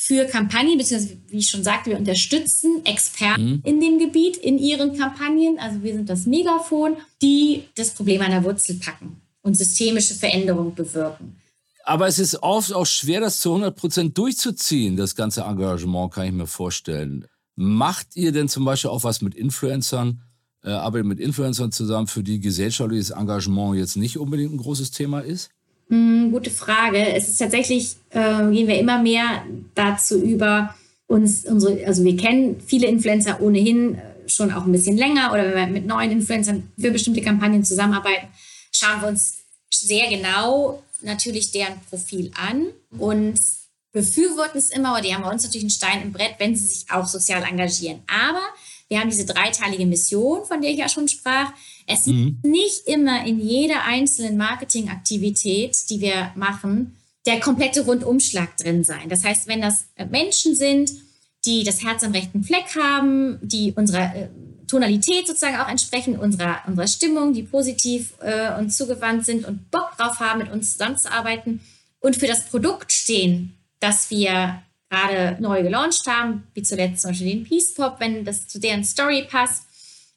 für Kampagnen, beziehungsweise wie ich schon sagte, wir unterstützen Experten mhm. in dem Gebiet in ihren Kampagnen. Also wir sind das Megafon, die das Problem an der Wurzel packen und systemische Veränderungen bewirken. Aber es ist oft auch schwer, das zu 100 Prozent durchzuziehen, das ganze Engagement, kann ich mir vorstellen. Macht ihr denn zum Beispiel auch was mit Influencern, äh, arbeitet mit Influencern zusammen, für die gesellschaftliches Engagement jetzt nicht unbedingt ein großes Thema ist? Hm, gute Frage. Es ist tatsächlich, äh, gehen wir immer mehr dazu über, uns unsere, also wir kennen viele Influencer ohnehin äh, schon auch ein bisschen länger oder wenn wir mit neuen Influencern für bestimmte Kampagnen zusammenarbeiten, schauen wir uns sehr genau natürlich deren Profil an und befürworten es immer oder die haben bei uns natürlich einen Stein im Brett, wenn sie sich auch sozial engagieren. Aber wir haben diese dreiteilige Mission, von der ich ja schon sprach. Es mhm. nicht immer in jeder einzelnen Marketingaktivität, die wir machen, der komplette Rundumschlag drin sein. Das heißt, wenn das Menschen sind, die das Herz am rechten Fleck haben, die unserer äh, Tonalität sozusagen auch entsprechen, unserer, unserer Stimmung, die positiv äh, und zugewandt sind und Bock drauf haben, mit uns zusammenzuarbeiten und für das Produkt stehen, das wir gerade neu gelauncht haben, wie zuletzt zum Beispiel den Peace Pop, wenn das zu deren Story passt,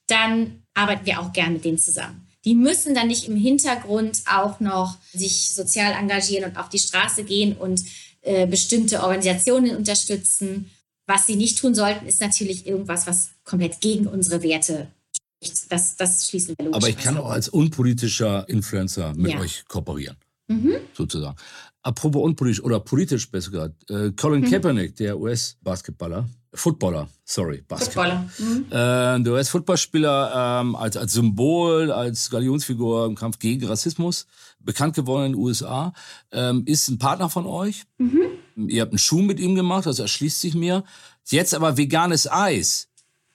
dann arbeiten wir auch gerne mit denen zusammen. Die müssen dann nicht im Hintergrund auch noch sich sozial engagieren und auf die Straße gehen und äh, bestimmte Organisationen unterstützen. Was sie nicht tun sollten, ist natürlich irgendwas, was komplett gegen unsere Werte spricht. Das, das schließen wir logisch. Aber ich kann auch als unpolitischer Influencer mit ja. euch kooperieren. Mhm. Sozusagen. Apropos unpolitisch oder politisch besser gesagt. Äh, Colin mhm. Kaepernick, der US-Basketballer, Footballer, sorry, Basketballer. Mhm. Äh, der US-Footballspieler ähm, als, als Symbol, als Galionsfigur im Kampf gegen Rassismus, bekannt geworden in den USA, ähm, ist ein Partner von euch. Mhm. Ihr habt einen Schuh mit ihm gemacht, das erschließt sich mir. Jetzt aber veganes Eis.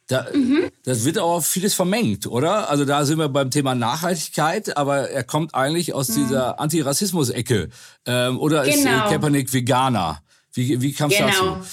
Da, mhm. Das wird auch vieles vermengt, oder? Also da sind wir beim Thema Nachhaltigkeit, aber er kommt eigentlich aus mhm. dieser Antirassismus-Ecke. Ähm, oder genau. ist äh. Kaepernick Veganer? Wie, wie kam es genau. dazu?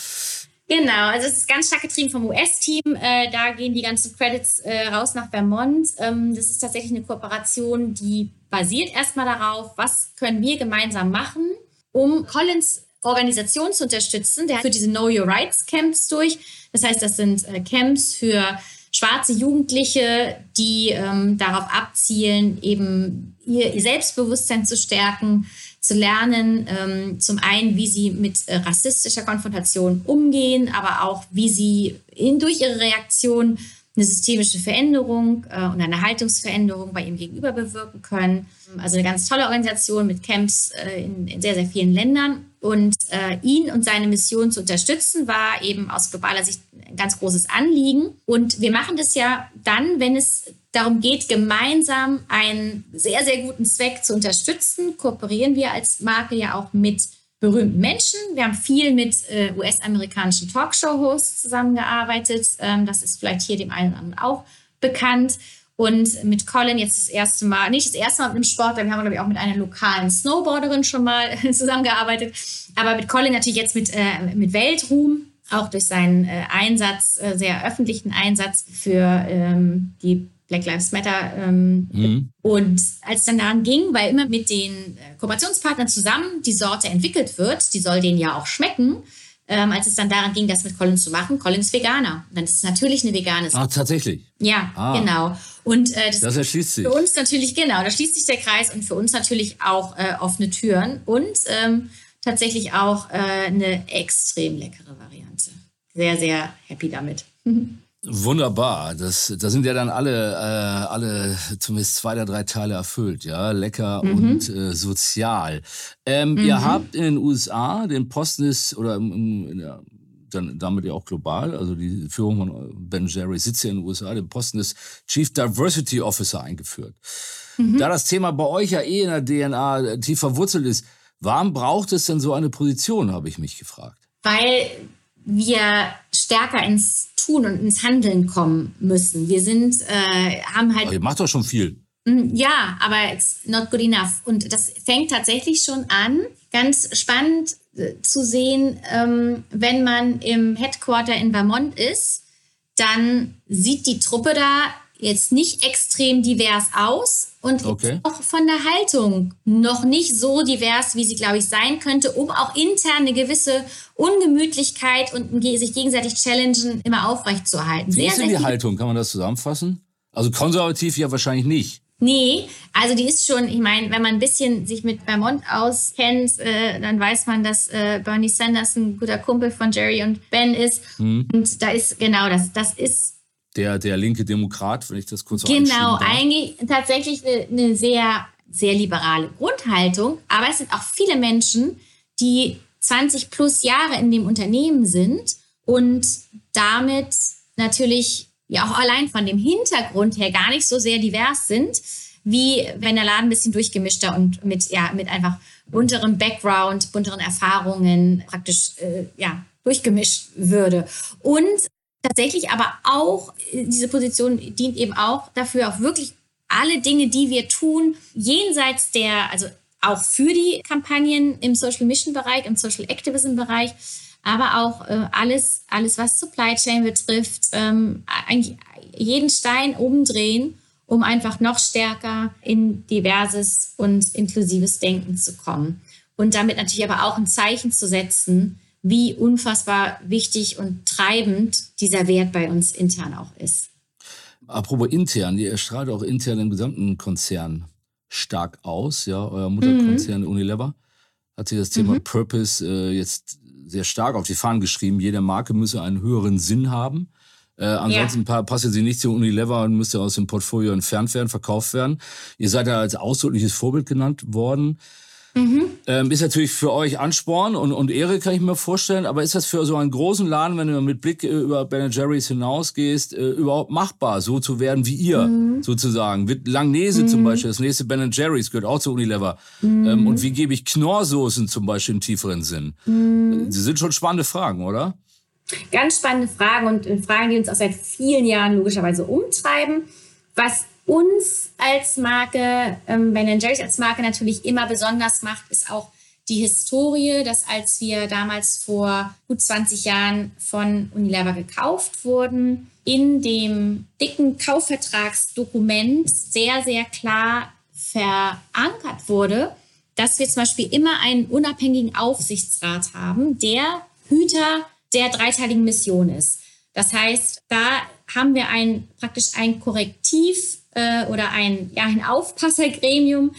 Genau, also es ist ganz stark getrieben vom US-Team. Äh, da gehen die ganzen Credits äh, raus nach Vermont. Ähm, das ist tatsächlich eine Kooperation, die basiert erstmal darauf, was können wir gemeinsam machen, um Collins Organisation zu unterstützen. Der führt diese Know Your Rights Camps durch. Das heißt, das sind äh, Camps für schwarze Jugendliche, die ähm, darauf abzielen, eben ihr, Selbstbewusstsein zu stärken, zu lernen, ähm, zum einen, wie sie mit äh, rassistischer Konfrontation umgehen, aber auch, wie sie in, durch ihre Reaktion eine systemische Veränderung äh, und eine Haltungsveränderung bei ihm gegenüber bewirken können. Also eine ganz tolle Organisation mit Camps äh, in, in, sehr, sehr vielen Ländern. Und äh, ihn und seine Mission zu unterstützen, war eben aus globaler Sicht ganz großes Anliegen. Und wir machen das ja dann, wenn es darum geht, gemeinsam einen sehr, sehr guten Zweck zu unterstützen, kooperieren wir als Marke ja auch mit berühmten Menschen. Wir haben viel mit äh, US-amerikanischen Talkshow-Hosts zusammengearbeitet. Ähm, das ist vielleicht hier dem einen oder anderen auch bekannt. Und mit Colin jetzt das erste Mal, nicht das erste Mal mit einem Sportler, wir haben, glaube ich, auch mit einer lokalen Snowboarderin schon mal zusammengearbeitet. Aber mit Colin natürlich jetzt mit, äh, mit Weltruhm, auch durch seinen äh, Einsatz, äh, sehr öffentlichen Einsatz für ähm, die Black Lives Matter. Ähm, mhm. Und als es dann daran ging, weil immer mit den äh, Kooperationspartnern zusammen die Sorte entwickelt wird, die soll denen ja auch schmecken, ähm, als es dann daran ging, das mit Colin zu machen. Colin ist Veganer. dann ist es natürlich eine vegane Sorte. Ah, tatsächlich? Ja, ah. genau. Und äh, das, das erschließt sich. Für uns natürlich, genau, da schließt sich der Kreis und für uns natürlich auch äh, offene Türen und ähm, tatsächlich auch äh, eine extrem leckere Variante. Sehr, sehr happy damit. Wunderbar. Das, da sind ja dann alle, äh, alle zumindest zwei der drei Teile erfüllt, ja. Lecker mhm. und äh, sozial. Ähm, mhm. Ihr habt in den USA den Posten ist, oder im, der, dann damit ja auch global, also die Führung von Ben Jerry sitzt ja in den USA, den Posten des Chief Diversity Officer eingeführt. Mhm. Da das Thema bei euch ja eh in der DNA tief verwurzelt ist, warum braucht es denn so eine Position, habe ich mich gefragt. Weil wir stärker ins Tun und ins Handeln kommen müssen. Wir sind, äh, haben halt. Aber ihr macht doch schon viel. Mm, ja, aber it's not good enough. Und das fängt tatsächlich schon an. Ganz spannend äh, zu sehen, ähm, wenn man im Headquarter in Vermont ist, dann sieht die Truppe da jetzt nicht extrem divers aus und okay. auch von der Haltung noch nicht so divers, wie sie, glaube ich, sein könnte, um auch intern eine gewisse Ungemütlichkeit und sich gegenseitig challengen immer aufrechtzuerhalten. Wie sehr, ist denn die Haltung? Kann man das zusammenfassen? Also konservativ ja wahrscheinlich nicht. Nee, also die ist schon, ich meine, wenn man ein bisschen sich mit Vermont auskennt, äh, dann weiß man, dass äh, Bernie Sanders ein guter Kumpel von Jerry und Ben ist. Hm. Und da ist genau das, das ist der, der linke Demokrat, wenn ich das kurz Genau, eigentlich tatsächlich eine, eine sehr, sehr liberale Grundhaltung. Aber es sind auch viele Menschen, die 20 plus Jahre in dem Unternehmen sind und damit natürlich ja auch allein von dem Hintergrund her gar nicht so sehr divers sind. wie wenn der Laden ein bisschen durchgemischter und mit, ja, mit einfach bunterem Background, bunteren Erfahrungen praktisch, äh, ja, durchgemischt würde. Und tatsächlich aber auch, äh, diese Position dient eben auch dafür, auch wirklich alle Dinge, die wir tun, jenseits der, also auch für die Kampagnen im Social Mission Bereich, im Social Activism Bereich, aber auch äh, alles, alles, was Supply Chain betrifft, ähm, eigentlich jeden Stein umdrehen, um einfach noch stärker in diverses und inklusives Denken zu kommen. Und damit natürlich aber auch ein Zeichen zu setzen, wie unfassbar wichtig und treibend dieser Wert bei uns intern auch ist. Apropos intern, ihr strahlt auch intern im gesamten Konzern stark aus, ja, euer Mutterkonzern mhm. Unilever hat sich das Thema mhm. Purpose äh, jetzt sehr stark auf die Fahnen geschrieben. Jede Marke müsse einen höheren Sinn haben. Äh, ansonsten ja. passt sie nicht zu Unilever und müsste aus dem Portfolio entfernt werden, verkauft werden. Ihr seid ja als ausdrückliches Vorbild genannt worden. Mhm. Ähm, ist natürlich für euch Ansporn und, und Ehre, kann ich mir vorstellen. Aber ist das für so einen großen Laden, wenn du mit Blick äh, über Ben Jerry's hinausgehst, äh, überhaupt machbar, so zu werden wie ihr, mhm. sozusagen? Wird Langnese mhm. zum Beispiel, das nächste Ben Jerry's gehört auch zu Unilever. Mhm. Ähm, und wie gebe ich Knorrsoßen zum Beispiel im tieferen Sinn? Mhm. Sie sind schon spannende Fragen, oder? Ganz spannende Fragen und Fragen, die uns auch seit vielen Jahren logischerweise umtreiben. Was uns als Marke, ähm, Ben Jerry's als Marke natürlich immer besonders macht, ist auch die Historie, dass als wir damals vor gut 20 Jahren von Unilever gekauft wurden, in dem dicken Kaufvertragsdokument sehr, sehr klar verankert wurde, dass wir zum Beispiel immer einen unabhängigen Aufsichtsrat haben, der Hüter der dreiteiligen Mission ist. Das heißt, da haben wir ein, praktisch ein Korrektiv äh, oder ein, ja, ein Aufpassergremium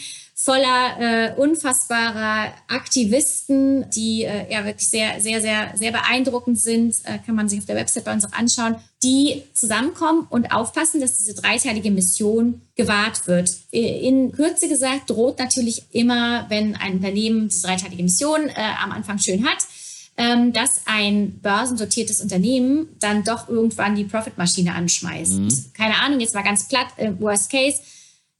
voller äh, unfassbarer Aktivisten, die äh, ja wirklich sehr, sehr, sehr, sehr beeindruckend sind, äh, kann man sich auf der Website bei uns auch anschauen, die zusammenkommen und aufpassen, dass diese dreiteilige Mission gewahrt wird. In Kürze gesagt droht natürlich immer, wenn ein Unternehmen diese dreiteilige Mission äh, am Anfang schön hat, dass ein börsendotiertes Unternehmen dann doch irgendwann die Profitmaschine anschmeißt. Mhm. Keine Ahnung, jetzt mal ganz platt, äh, Worst Case,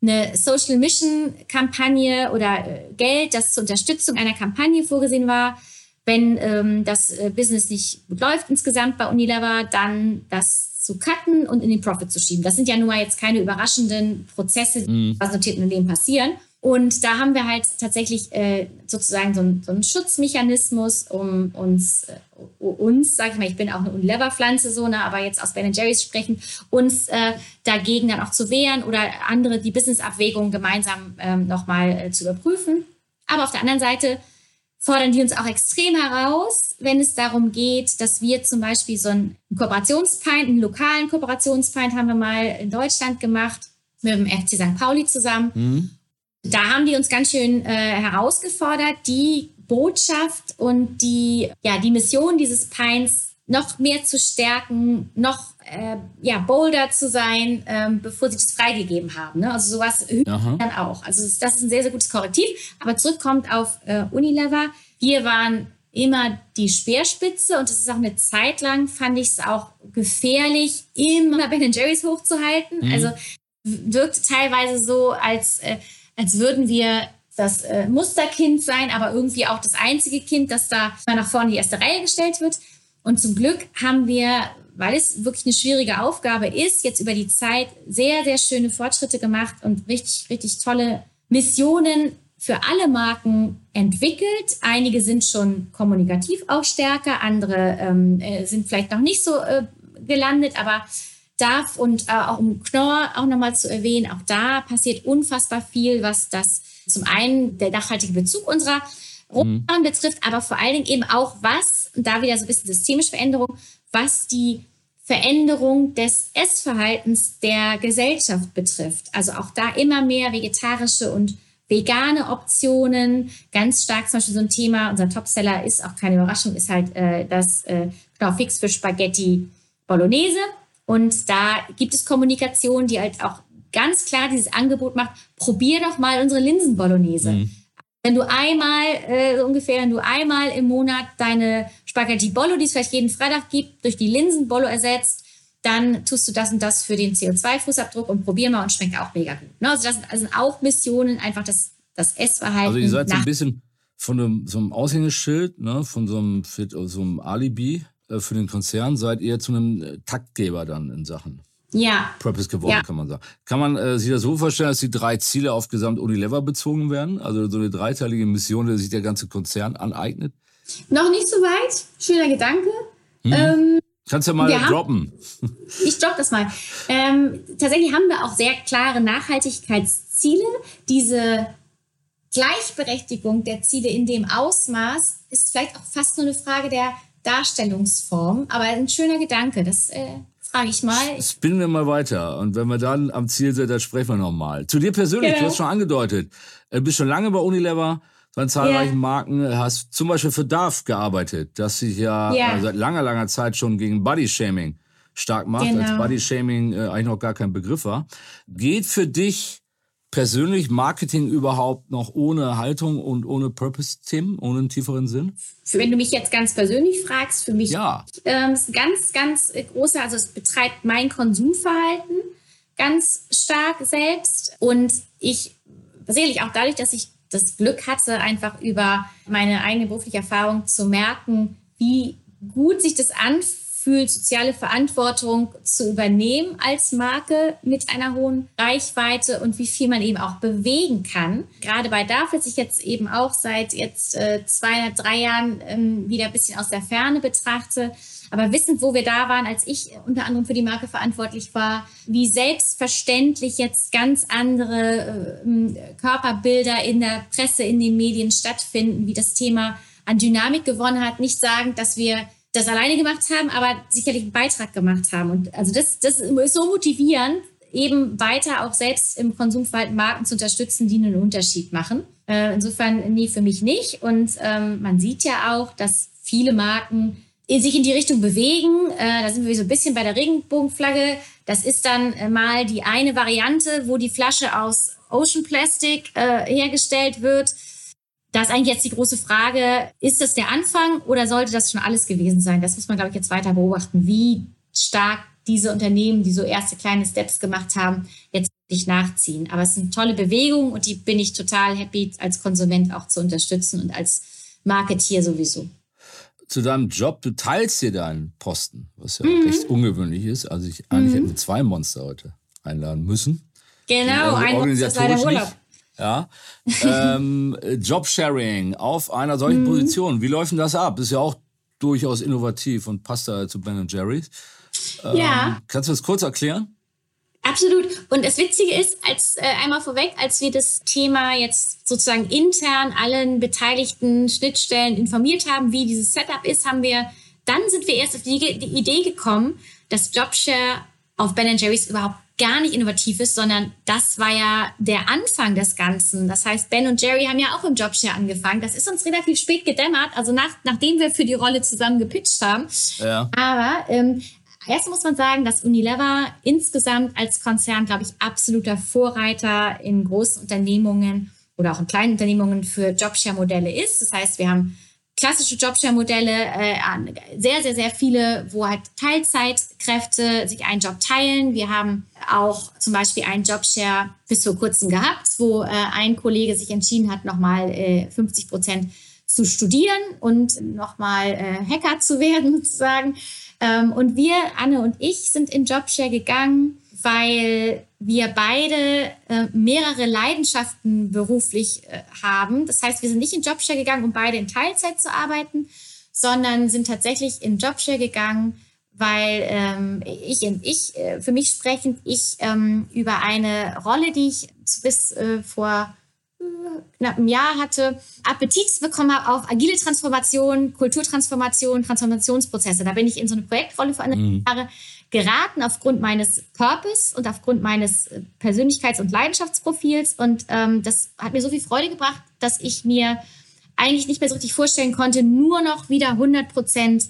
eine Social Mission Kampagne oder äh, Geld, das zur Unterstützung einer Kampagne vorgesehen war, wenn ähm, das äh, Business nicht gut läuft insgesamt bei Unilever, dann das zu cutten und in den Profit zu schieben. Das sind ja nun mal jetzt keine überraschenden Prozesse, die mhm. bei notierten Unternehmen passieren. Und da haben wir halt tatsächlich äh, sozusagen so, ein, so einen Schutzmechanismus, um uns, äh, uns, sag ich mal, ich bin auch eine Unilever-Pflanze, so, ne, aber jetzt aus Ben Jerry's sprechen, uns äh, dagegen dann auch zu wehren oder andere, die Business-Abwägungen gemeinsam ähm, nochmal äh, zu überprüfen. Aber auf der anderen Seite fordern die uns auch extrem heraus, wenn es darum geht, dass wir zum Beispiel so einen Kooperationspeind, einen lokalen Kooperationspeind haben wir mal in Deutschland gemacht, mit dem FC St. Pauli zusammen. Mhm da haben die uns ganz schön äh, herausgefordert, die Botschaft und die, ja, die Mission dieses Pines noch mehr zu stärken, noch äh, ja, bolder zu sein, ähm, bevor sie das freigegeben haben. Ne? Also sowas dann auch. Also das, das, ist ein sehr, sehr gutes Korrektiv. Aber zurückkommt auf äh, Unilever. Wir waren immer die Speerspitze und es ist auch eine Zeit lang, fand ich es auch gefährlich, immer Ben Jerry's hochzuhalten. Mhm. Also wirkte teilweise so, als äh, als würden wir das äh, Musterkind sein, aber irgendwie auch das einzige Kind, das da mal nach vorne die erste Reihe gestellt wird. Und zum Glück haben wir, weil es wirklich eine schwierige Aufgabe ist, jetzt über die Zeit sehr, sehr schöne Fortschritte gemacht und richtig, richtig tolle Missionen für alle Marken entwickelt. Einige sind schon kommunikativ auch stärker, andere ähm, äh, sind vielleicht noch nicht so äh, gelandet, aber darf und äh, auch um Knorr auch nochmal zu erwähnen, auch da passiert unfassbar viel, was das zum einen der nachhaltige Bezug unserer Rohstoffen mhm. betrifft, aber vor allen Dingen eben auch was, und da wieder so ein bisschen systemische Veränderung, was die Veränderung des Essverhaltens der Gesellschaft betrifft. Also auch da immer mehr vegetarische und vegane Optionen. Ganz stark zum Beispiel so ein Thema, unser Topseller ist auch keine Überraschung, ist halt äh, das äh, Knorrfix für Spaghetti Bolognese. Und da gibt es Kommunikation, die halt auch ganz klar dieses Angebot macht, probier doch mal unsere Linsen-Bolognese. Mhm. Wenn du einmal, äh, ungefähr, wenn du einmal im Monat deine Spaghetti Bollo, die es vielleicht jeden Freitag gibt, durch die Linsen Bollo ersetzt, dann tust du das und das für den CO2-Fußabdruck und probier mal und schmeckt auch mega gut. Ne? Also das sind also auch Missionen, einfach das, das Essverhalten. Also ihr seid so ein bisschen von einem, so einem Aushängeschild, ne, von so einem, so einem Alibi für den Konzern, seid ihr zu einem äh, Taktgeber dann in Sachen ja. Purpose geworden, ja. kann man sagen. Kann man äh, sich das so vorstellen, dass die drei Ziele auf Gesamt Unilever bezogen werden? Also so eine dreiteilige Mission, die sich der ganze Konzern aneignet? Noch nicht so weit. Schöner Gedanke. Hm. Ähm, Kannst ja mal droppen. Haben, ich droppe das mal. Ähm, tatsächlich haben wir auch sehr klare Nachhaltigkeitsziele. Diese Gleichberechtigung der Ziele in dem Ausmaß ist vielleicht auch fast nur eine Frage der Darstellungsform, aber ein schöner Gedanke. Das äh, frage ich mal. Spinnen wir mal weiter. Und wenn wir dann am Ziel sind, dann sprechen wir nochmal. Zu dir persönlich, genau. du hast schon angedeutet, du bist schon lange bei Unilever, bei zahlreichen yeah. Marken, hast zum Beispiel für DAF gearbeitet, das sich ja yeah. seit langer, langer Zeit schon gegen Body-Shaming stark macht, genau. als Body-Shaming äh, eigentlich noch gar kein Begriff war. Geht für dich persönlich Marketing überhaupt noch ohne Haltung und ohne Purpose-Themen, ohne einen tieferen Sinn? Wenn du mich jetzt ganz persönlich fragst, für mich ja. ähm, ist ganz, ganz großer, also es betreibt mein Konsumverhalten ganz stark selbst und ich sicherlich auch dadurch, dass ich das Glück hatte, einfach über meine eigene berufliche Erfahrung zu merken, wie gut sich das anfühlt, fühlt, soziale Verantwortung zu übernehmen als Marke mit einer hohen Reichweite und wie viel man eben auch bewegen kann. Gerade bei DAF, dass ich jetzt eben auch seit jetzt äh, zwei, drei Jahren ähm, wieder ein bisschen aus der Ferne betrachte, aber wissend, wo wir da waren, als ich unter anderem für die Marke verantwortlich war, wie selbstverständlich jetzt ganz andere äh, Körperbilder in der Presse, in den Medien stattfinden, wie das Thema an Dynamik gewonnen hat. Nicht sagen, dass wir das alleine gemacht haben, aber sicherlich einen Beitrag gemacht haben. Und also das, das ist so motivierend, eben weiter auch selbst im Konsumverhalten Marken zu unterstützen, die einen Unterschied machen. Äh, insofern, nee, für mich nicht. Und ähm, man sieht ja auch, dass viele Marken sich in die Richtung bewegen. Äh, da sind wir so ein bisschen bei der Regenbogenflagge. Das ist dann äh, mal die eine Variante, wo die Flasche aus Ocean Plastic äh, hergestellt wird. Da ist eigentlich jetzt die große Frage, ist das der Anfang oder sollte das schon alles gewesen sein? Das muss man, glaube ich, jetzt weiter beobachten, wie stark diese Unternehmen, die so erste kleine Steps gemacht haben, jetzt nicht nachziehen. Aber es sind tolle Bewegungen und die bin ich total happy, als Konsument auch zu unterstützen und als Marketeer sowieso. Zu deinem Job, du teilst dir deinen Posten, was ja mhm. recht ungewöhnlich ist. Also ich eigentlich mhm. hätten wir zwei Monster heute einladen müssen. Genau, ein Monster ist leider Urlaub. Nicht. Ja. ähm, Jobsharing auf einer solchen mhm. Position. Wie läuft denn das ab? Ist ja auch durchaus innovativ und passt da zu Ben Jerry's. Ähm, ja. Kannst du das kurz erklären? Absolut. Und das Witzige ist, als äh, einmal vorweg, als wir das Thema jetzt sozusagen intern allen beteiligten Schnittstellen informiert haben, wie dieses Setup ist, haben wir, dann sind wir erst auf die, die Idee gekommen, dass Jobshare auf Ben Jerry's überhaupt gar nicht innovativ ist, sondern das war ja der Anfang des Ganzen. Das heißt, Ben und Jerry haben ja auch im Jobshare angefangen. Das ist uns relativ spät gedämmert, also nach, nachdem wir für die Rolle zusammen gepitcht haben. Ja. Aber ähm, erst muss man sagen, dass Unilever insgesamt als Konzern, glaube ich, absoluter Vorreiter in großen Unternehmungen oder auch in kleinen Unternehmungen für Jobshare-Modelle ist. Das heißt, wir haben klassische Jobshare-Modelle, äh, sehr, sehr, sehr viele, wo halt Teilzeitkräfte sich einen Job teilen. Wir haben auch zum Beispiel einen Jobshare bis vor kurzem gehabt, wo äh, ein Kollege sich entschieden hat, nochmal äh, 50 Prozent zu studieren und nochmal äh, Hacker zu werden sozusagen. Ähm, und wir, Anne und ich, sind in Jobshare gegangen, weil wir beide äh, mehrere Leidenschaften beruflich äh, haben. Das heißt, wir sind nicht in Jobshare gegangen, um beide in Teilzeit zu arbeiten, sondern sind tatsächlich in Jobshare gegangen, weil ähm, ich, ich äh, für mich sprechend, ich ähm, über eine Rolle, die ich bis äh, vor äh, knapp einem Jahr hatte, Appetit bekommen habe auf agile Transformation, Kulturtransformation, Transformationsprozesse. Da bin ich in so eine Projektrolle für eine mhm. Jahre geraten aufgrund meines Purpose und aufgrund meines äh, Persönlichkeits- und Leidenschaftsprofils. Und ähm, das hat mir so viel Freude gebracht, dass ich mir eigentlich nicht mehr so richtig vorstellen konnte, nur noch wieder 100 Prozent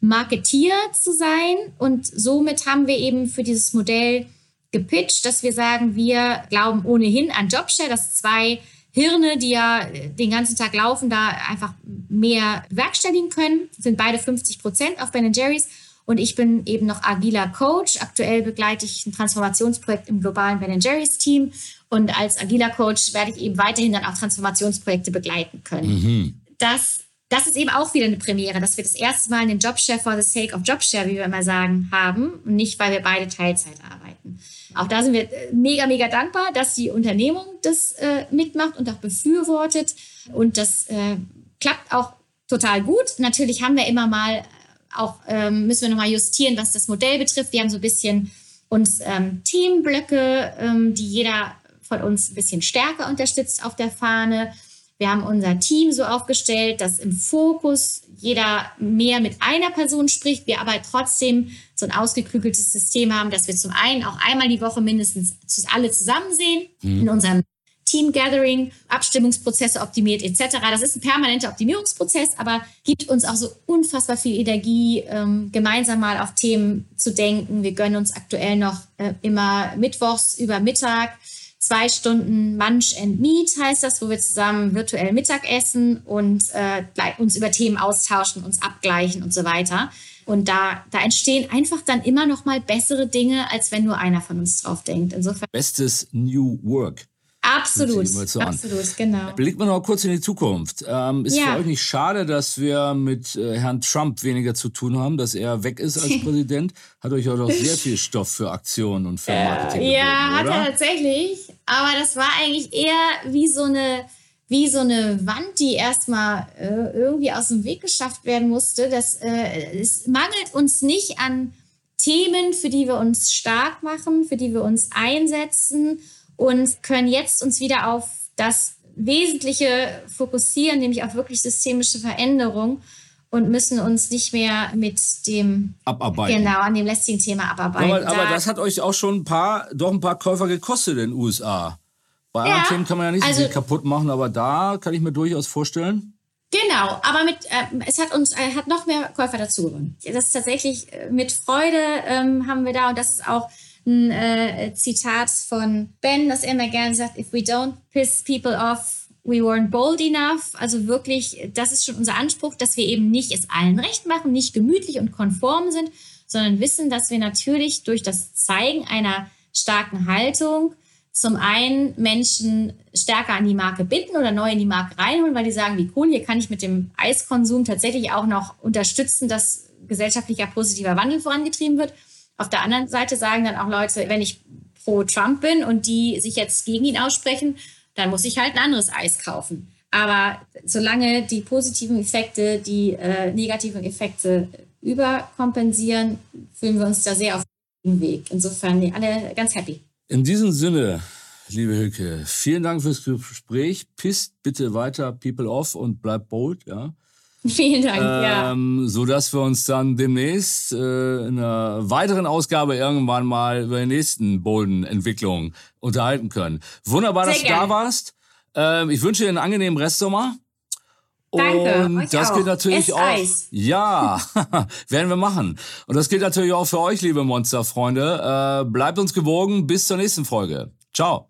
Marketier zu sein. Und somit haben wir eben für dieses Modell gepitcht, dass wir sagen, wir glauben ohnehin an Jobshare, dass zwei Hirne, die ja den ganzen Tag laufen, da einfach mehr werkstelligen können. Sind beide 50 Prozent auf Ben Jerry's. Und ich bin eben noch agiler Coach. Aktuell begleite ich ein Transformationsprojekt im globalen Ben Jerry's Team. Und als agiler Coach werde ich eben weiterhin dann auch Transformationsprojekte begleiten können. Mhm. Das, das ist eben auch wieder eine Premiere, dass wir das erste Mal einen Jobshare for the sake of Jobshare, wie wir immer sagen, haben. Und nicht, weil wir beide Teilzeit arbeiten. Auch da sind wir äh, mega, mega dankbar, dass die Unternehmung das äh, mitmacht und auch befürwortet. Und das äh, klappt auch total gut. Natürlich haben wir immer mal auch, ähm, müssen wir nochmal justieren, was das Modell betrifft. Wir haben so ein bisschen uns ähm, Themenblöcke, ähm, die jeder von uns ein bisschen stärker unterstützt auf der Fahne. Wir haben unser Team so aufgestellt, dass im Fokus jeder mehr mit einer Person spricht, wir aber trotzdem so ein ausgeklügeltes System haben, dass wir zum einen auch einmal die Woche mindestens alle zusammen sehen mhm. in unserem Team Gathering, Abstimmungsprozesse optimiert etc. Das ist ein permanenter Optimierungsprozess, aber gibt uns auch so unfassbar viel Energie, ähm, gemeinsam mal auf Themen zu denken. Wir gönnen uns aktuell noch äh, immer mittwochs über Mittag zwei Stunden Munch and Meet heißt das, wo wir zusammen virtuell Mittag essen und äh, uns über Themen austauschen, uns abgleichen und so weiter. Und da, da entstehen einfach dann immer noch mal bessere Dinge, als wenn nur einer von uns drauf denkt. Insofern. Bestes New Work. Absolut, so absolut, genau. Blicken wir noch kurz in die Zukunft. Ähm, ist ja. für euch nicht schade, dass wir mit äh, Herrn Trump weniger zu tun haben, dass er weg ist als Präsident? Hat euch auch noch sehr viel Stoff für Aktionen und für Marketing äh, Ja, hat er tatsächlich. Aber das war eigentlich eher wie so eine, wie so eine Wand, die erstmal äh, irgendwie aus dem Weg geschafft werden musste. Das, äh, es mangelt uns nicht an Themen, für die wir uns stark machen, für die wir uns einsetzen und können jetzt uns wieder auf das Wesentliche fokussieren, nämlich auf wirklich systemische Veränderung und müssen uns nicht mehr mit dem abarbeiten. Genau, an dem lästigen Thema abarbeiten. Aber, aber da, das hat euch auch schon ein paar, doch ein paar Käufer gekostet in den USA. Bei ja, anderen Themen kann man ja nicht also, so viel kaputt machen, aber da kann ich mir durchaus vorstellen. Genau, aber mit, äh, es hat uns äh, hat noch mehr Käufer dazu gewonnen. Das ist tatsächlich äh, mit Freude ähm, haben wir da und das ist auch ein äh, Zitat von Ben, das er immer gerne sagt, if we don't piss people off, we weren't bold enough. Also wirklich, das ist schon unser Anspruch, dass wir eben nicht es allen recht machen, nicht gemütlich und konform sind, sondern wissen, dass wir natürlich durch das Zeigen einer starken Haltung zum einen Menschen stärker an die Marke binden oder neu in die Marke reinholen, weil die sagen, wie cool, hier kann ich mit dem Eiskonsum tatsächlich auch noch unterstützen, dass gesellschaftlicher positiver Wandel vorangetrieben wird. Auf der anderen Seite sagen dann auch Leute, wenn ich pro Trump bin und die sich jetzt gegen ihn aussprechen, dann muss ich halt ein anderes Eis kaufen. Aber solange die positiven Effekte die äh, negativen Effekte überkompensieren, fühlen wir uns da sehr auf dem Weg. Insofern alle ganz happy. In diesem Sinne, liebe Hilke, vielen Dank fürs Gespräch. Pisst bitte weiter People off und bleibt bold. Ja. Vielen Dank, ähm, ja. So dass wir uns dann demnächst äh, in einer weiteren Ausgabe irgendwann mal über die nächsten Bolden-Entwicklungen unterhalten können. Wunderbar, Sehr dass gerne. du da warst. Ähm, ich wünsche dir einen angenehmen Restsommer. Danke. Und euch das auch. geht natürlich Esst auch. Eis. Ja, werden wir machen. Und das gilt natürlich auch für euch, liebe Monsterfreunde. Äh, bleibt uns gewogen. Bis zur nächsten Folge. Ciao.